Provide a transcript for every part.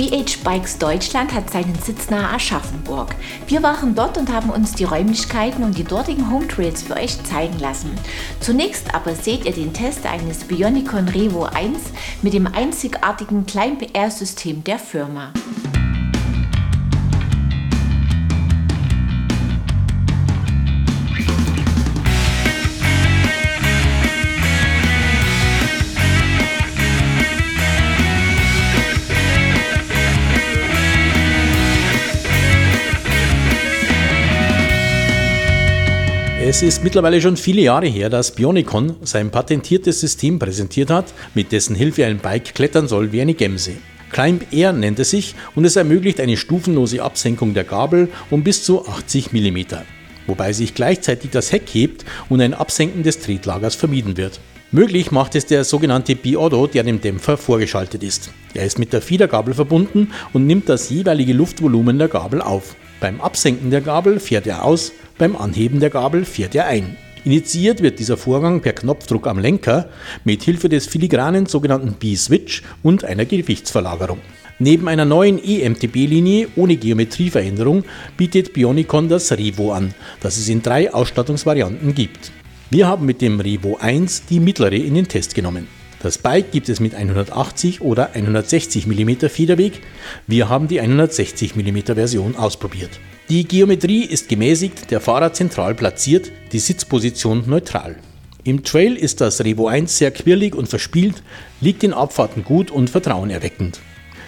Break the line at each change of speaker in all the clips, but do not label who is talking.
BH Bikes Deutschland hat seinen Sitz nahe Aschaffenburg. Wir waren dort und haben uns die Räumlichkeiten und die dortigen Home Trails für euch zeigen lassen. Zunächst aber seht ihr den Test eines Bionicon Revo 1 mit dem einzigartigen Klein-PR-System der Firma.
Es ist mittlerweile schon viele Jahre her, dass Bionicon sein patentiertes System präsentiert hat, mit dessen Hilfe ein Bike klettern soll wie eine Gemse. Climb Air nennt es sich und es ermöglicht eine stufenlose Absenkung der Gabel um bis zu 80 mm, wobei sich gleichzeitig das Heck hebt und ein Absenken des Tretlagers vermieden wird. Möglich macht es der sogenannte Bi-Otto, der dem Dämpfer vorgeschaltet ist. Er ist mit der Fiedergabel verbunden und nimmt das jeweilige Luftvolumen der Gabel auf. Beim Absenken der Gabel fährt er aus beim Anheben der Gabel fährt er ein. Initiiert wird dieser Vorgang per Knopfdruck am Lenker mit Hilfe des filigranen sogenannten B-Switch und einer Gewichtsverlagerung. Neben einer neuen EMTB-Linie ohne Geometrieveränderung bietet Bionicon das Revo an, das es in drei Ausstattungsvarianten gibt. Wir haben mit dem Revo 1 die mittlere in den Test genommen. Das Bike gibt es mit 180 oder 160 mm Federweg. Wir haben die 160 mm Version ausprobiert. Die Geometrie ist gemäßigt, der Fahrer zentral platziert, die Sitzposition neutral. Im Trail ist das Revo 1 sehr quirlig und verspielt, liegt in Abfahrten gut und vertrauenerweckend.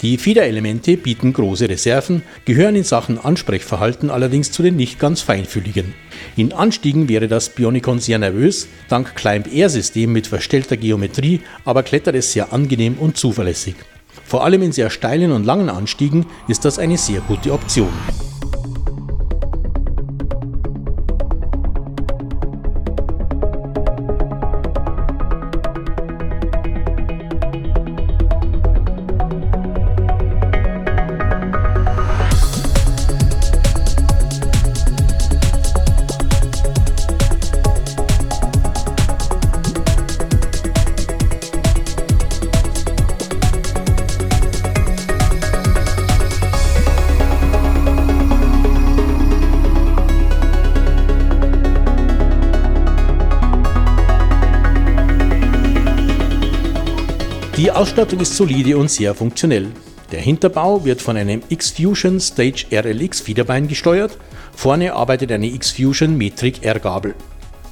Die Federelemente bieten große Reserven, gehören in Sachen Ansprechverhalten allerdings zu den nicht ganz feinfühligen. In Anstiegen wäre das Bionicon sehr nervös, dank Climb-Air-System mit verstellter Geometrie, aber klettert es sehr angenehm und zuverlässig. Vor allem in sehr steilen und langen Anstiegen ist das eine sehr gute Option. Die Ausstattung ist solide und sehr funktionell. Der Hinterbau wird von einem X-Fusion Stage RLX Fiederbein gesteuert. Vorne arbeitet eine X-Fusion Metric R-Gabel.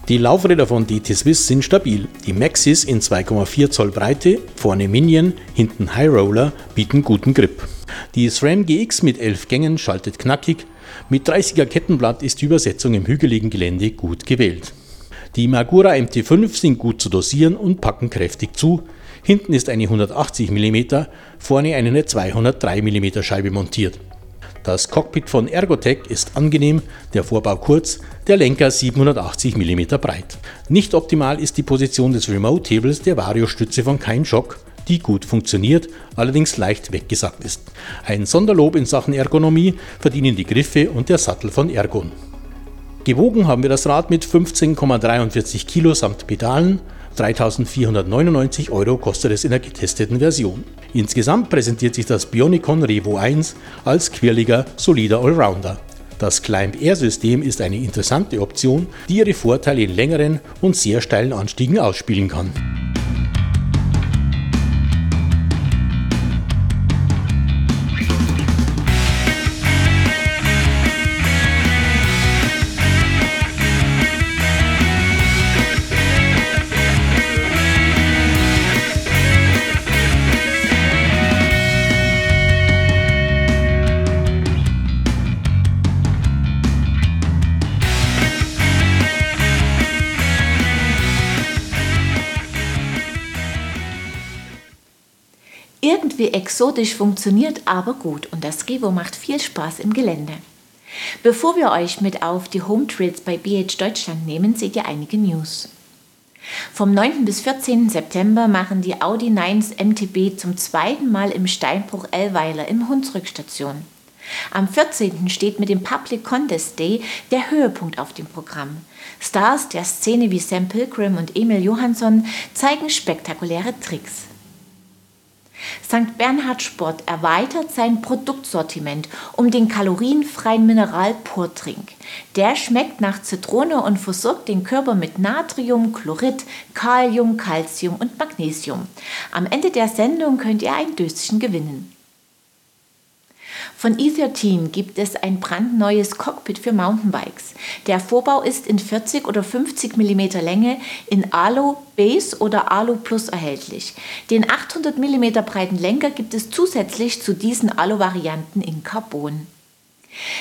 Die Laufräder von DT Swiss sind stabil. Die Maxis in 2,4 Zoll Breite, vorne Minion, hinten High Roller bieten guten Grip. Die SRAM GX mit 11 Gängen schaltet knackig. Mit 30er Kettenblatt ist die Übersetzung im hügeligen Gelände gut gewählt. Die Magura MT5 sind gut zu dosieren und packen kräftig zu. Hinten ist eine 180 mm, vorne eine 203 mm Scheibe montiert. Das Cockpit von Ergotech ist angenehm, der Vorbau kurz, der Lenker 780 mm breit. Nicht optimal ist die Position des Remote Tables der Vario-Stütze von Kein Schock, die gut funktioniert, allerdings leicht weggesackt ist. Ein Sonderlob in Sachen Ergonomie verdienen die Griffe und der Sattel von Ergon. Gewogen haben wir das Rad mit 15,43 Kilo samt Pedalen, 3.499 Euro kostet es in der getesteten Version. Insgesamt präsentiert sich das Bionicon Revo 1 als quirliger, solider Allrounder. Das Climb-Air-System ist eine interessante Option, die ihre Vorteile in längeren und sehr steilen Anstiegen ausspielen kann.
Irgendwie exotisch funktioniert aber gut und das Revo macht viel Spaß im Gelände. Bevor wir euch mit auf die Home Trails bei BH Deutschland nehmen, seht ihr einige News. Vom 9. bis 14. September machen die Audi 9s MTB zum zweiten Mal im Steinbruch Ellweiler im Hunsrückstation. Am 14. steht mit dem Public Contest Day der Höhepunkt auf dem Programm. Stars der Szene wie Sam Pilgrim und Emil Johansson zeigen spektakuläre Tricks. St. Bernhard Sport erweitert sein Produktsortiment um den kalorienfreien Mineral Purtrink. Der schmeckt nach Zitrone und versorgt den Körper mit Natrium, Chlorid, Kalium, Calcium und Magnesium. Am Ende der Sendung könnt ihr ein Döschen gewinnen. Von E13 gibt es ein brandneues Cockpit für Mountainbikes. Der Vorbau ist in 40 oder 50 mm Länge in Alu Base oder Alu Plus erhältlich. Den 800 mm breiten Lenker gibt es zusätzlich zu diesen Alu-Varianten in Carbon.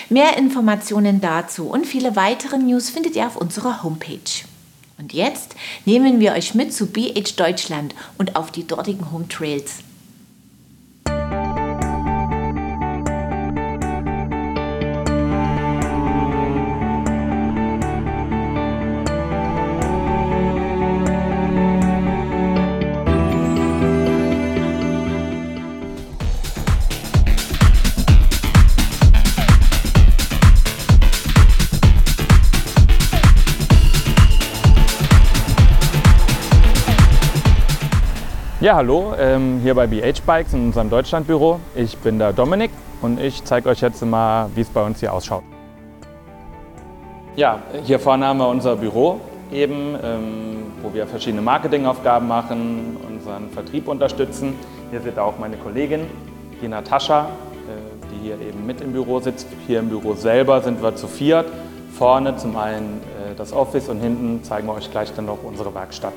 Mehr Informationen dazu und viele weitere News findet ihr auf unserer Homepage. Und jetzt nehmen wir euch mit zu BH Deutschland und auf die dortigen Home Trails.
Ja, hallo, ähm, hier bei BH Bikes in unserem Deutschlandbüro. Ich bin der Dominik und ich zeige euch jetzt mal, wie es bei uns hier ausschaut. Ja, hier vorne haben wir unser Büro eben, ähm, wo wir verschiedene Marketingaufgaben machen, unseren Vertrieb unterstützen. Hier sitzt auch meine Kollegin, die Natascha, äh, die hier eben mit im Büro sitzt. Hier im Büro selber sind wir zu viert. Vorne zum einen äh, das Office und hinten zeigen wir euch gleich dann noch unsere Werkstatt.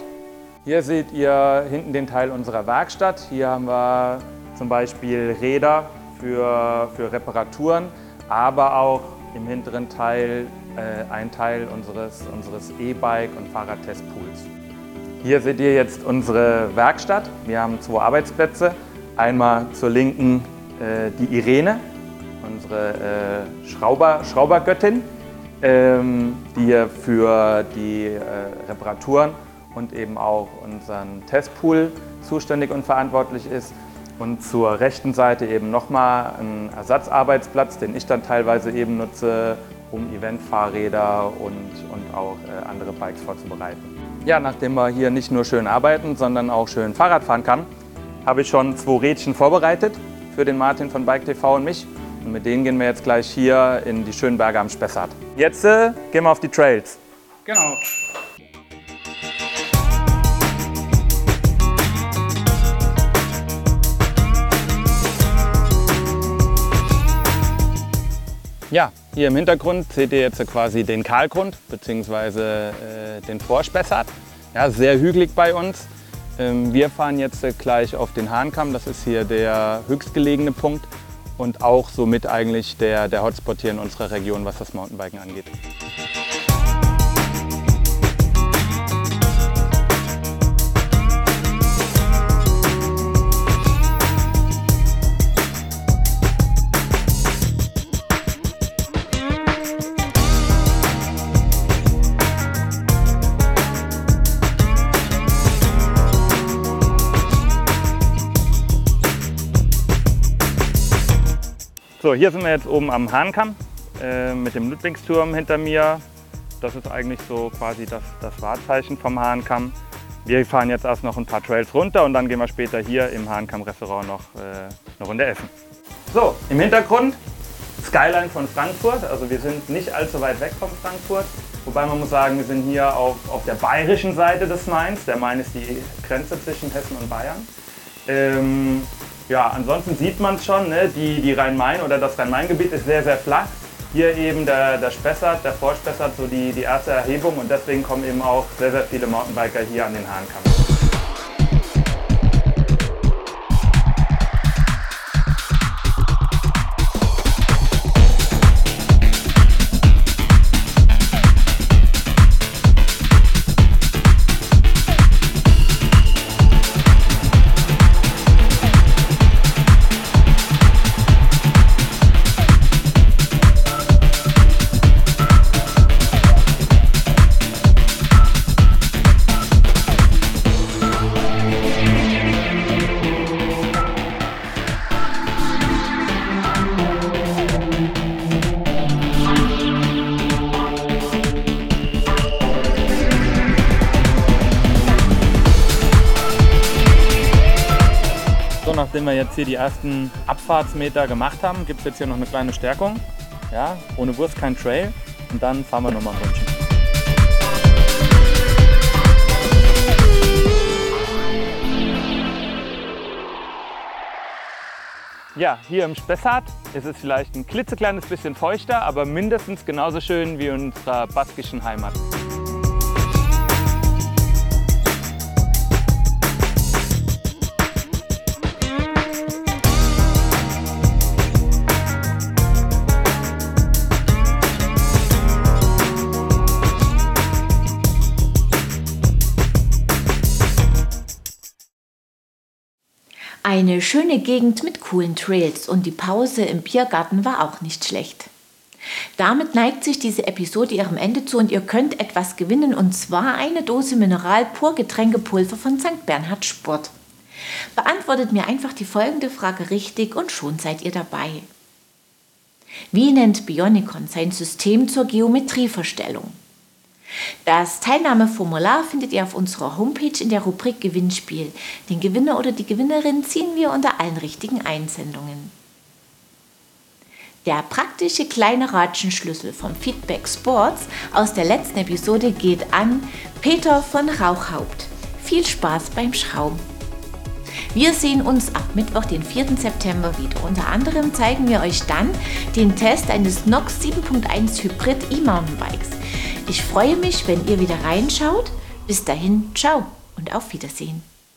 Hier seht ihr hinten den Teil unserer Werkstatt. Hier haben wir zum Beispiel Räder für, für Reparaturen, aber auch im hinteren Teil äh, ein Teil unseres, E-Bike- und Fahrradtestpools. Hier seht ihr jetzt unsere Werkstatt. Wir haben zwei Arbeitsplätze. Einmal zur linken äh, die Irene, unsere äh, Schrauber, Schraubergöttin, ähm, die hier für die äh, Reparaturen und eben auch unseren Testpool zuständig und verantwortlich ist. Und zur rechten Seite eben nochmal ein Ersatzarbeitsplatz, den ich dann teilweise eben nutze, um Eventfahrräder und, und auch äh, andere Bikes vorzubereiten. Ja, nachdem wir hier nicht nur schön arbeiten, sondern auch schön Fahrrad fahren kann, habe ich schon zwei Rädchen vorbereitet für den Martin von Bike TV und mich. Und mit denen gehen wir jetzt gleich hier in die schönen Berge am Spessart. Jetzt äh, gehen wir auf die Trails.
Genau.
Ja, hier im Hintergrund seht ihr jetzt quasi den Kahlgrund bzw. Äh, den Vorspessart. Ja, sehr hügelig bei uns. Ähm, wir fahren jetzt gleich auf den Hahnkamm, das ist hier der höchstgelegene Punkt und auch somit eigentlich der, der Hotspot hier in unserer Region, was das Mountainbiken angeht. So, hier sind wir jetzt oben am Hahnkamm äh, mit dem Ludwigsturm hinter mir. Das ist eigentlich so quasi das, das Wahrzeichen vom Hahnkamm. Wir fahren jetzt erst noch ein paar Trails runter und dann gehen wir später hier im Hahnkamm-Restaurant noch äh, eine Runde essen. So, im Hintergrund Skyline von Frankfurt. Also wir sind nicht allzu weit weg von Frankfurt. Wobei man muss sagen, wir sind hier auf, auf der bayerischen Seite des Mains. Der Main ist die Grenze zwischen Hessen und Bayern. Ähm, ja, ansonsten sieht man es schon, ne? die, die Rhein-Main oder das Rhein-Main-Gebiet ist sehr, sehr flach. Hier eben der, der Spessart, der Vorspessart, so die, die erste Erhebung und deswegen kommen eben auch sehr, sehr viele Mountainbiker hier an den Hahnkamm. Nachdem wir jetzt hier die ersten Abfahrtsmeter gemacht haben, gibt es jetzt hier noch eine kleine Stärkung. Ja, ohne Wurst kein Trail. Und dann fahren wir nochmal ein Rundchen. Ja, hier im Spessart ist es vielleicht ein klitzekleines bisschen feuchter, aber mindestens genauso schön wie in unserer baskischen Heimat.
Eine schöne Gegend mit coolen Trails und die Pause im Biergarten war auch nicht schlecht. Damit neigt sich diese Episode ihrem Ende zu und ihr könnt etwas gewinnen und zwar eine Dose Mineral Pur von St. Bernhard Sport. Beantwortet mir einfach die folgende Frage richtig und schon seid ihr dabei. Wie nennt Bionicon sein System zur Geometrieverstellung? Das Teilnahmeformular findet ihr auf unserer Homepage in der Rubrik Gewinnspiel. Den Gewinner oder die Gewinnerin ziehen wir unter allen richtigen Einsendungen. Der praktische kleine Ratschenschlüssel vom Feedback Sports aus der letzten Episode geht an Peter von Rauchhaupt. Viel Spaß beim Schrauben! Wir sehen uns ab Mittwoch, den 4. September wieder. Unter anderem zeigen wir euch dann den Test eines NOx 7.1 Hybrid E-Mountainbikes. Ich freue mich, wenn ihr wieder reinschaut. Bis dahin, ciao und auf Wiedersehen.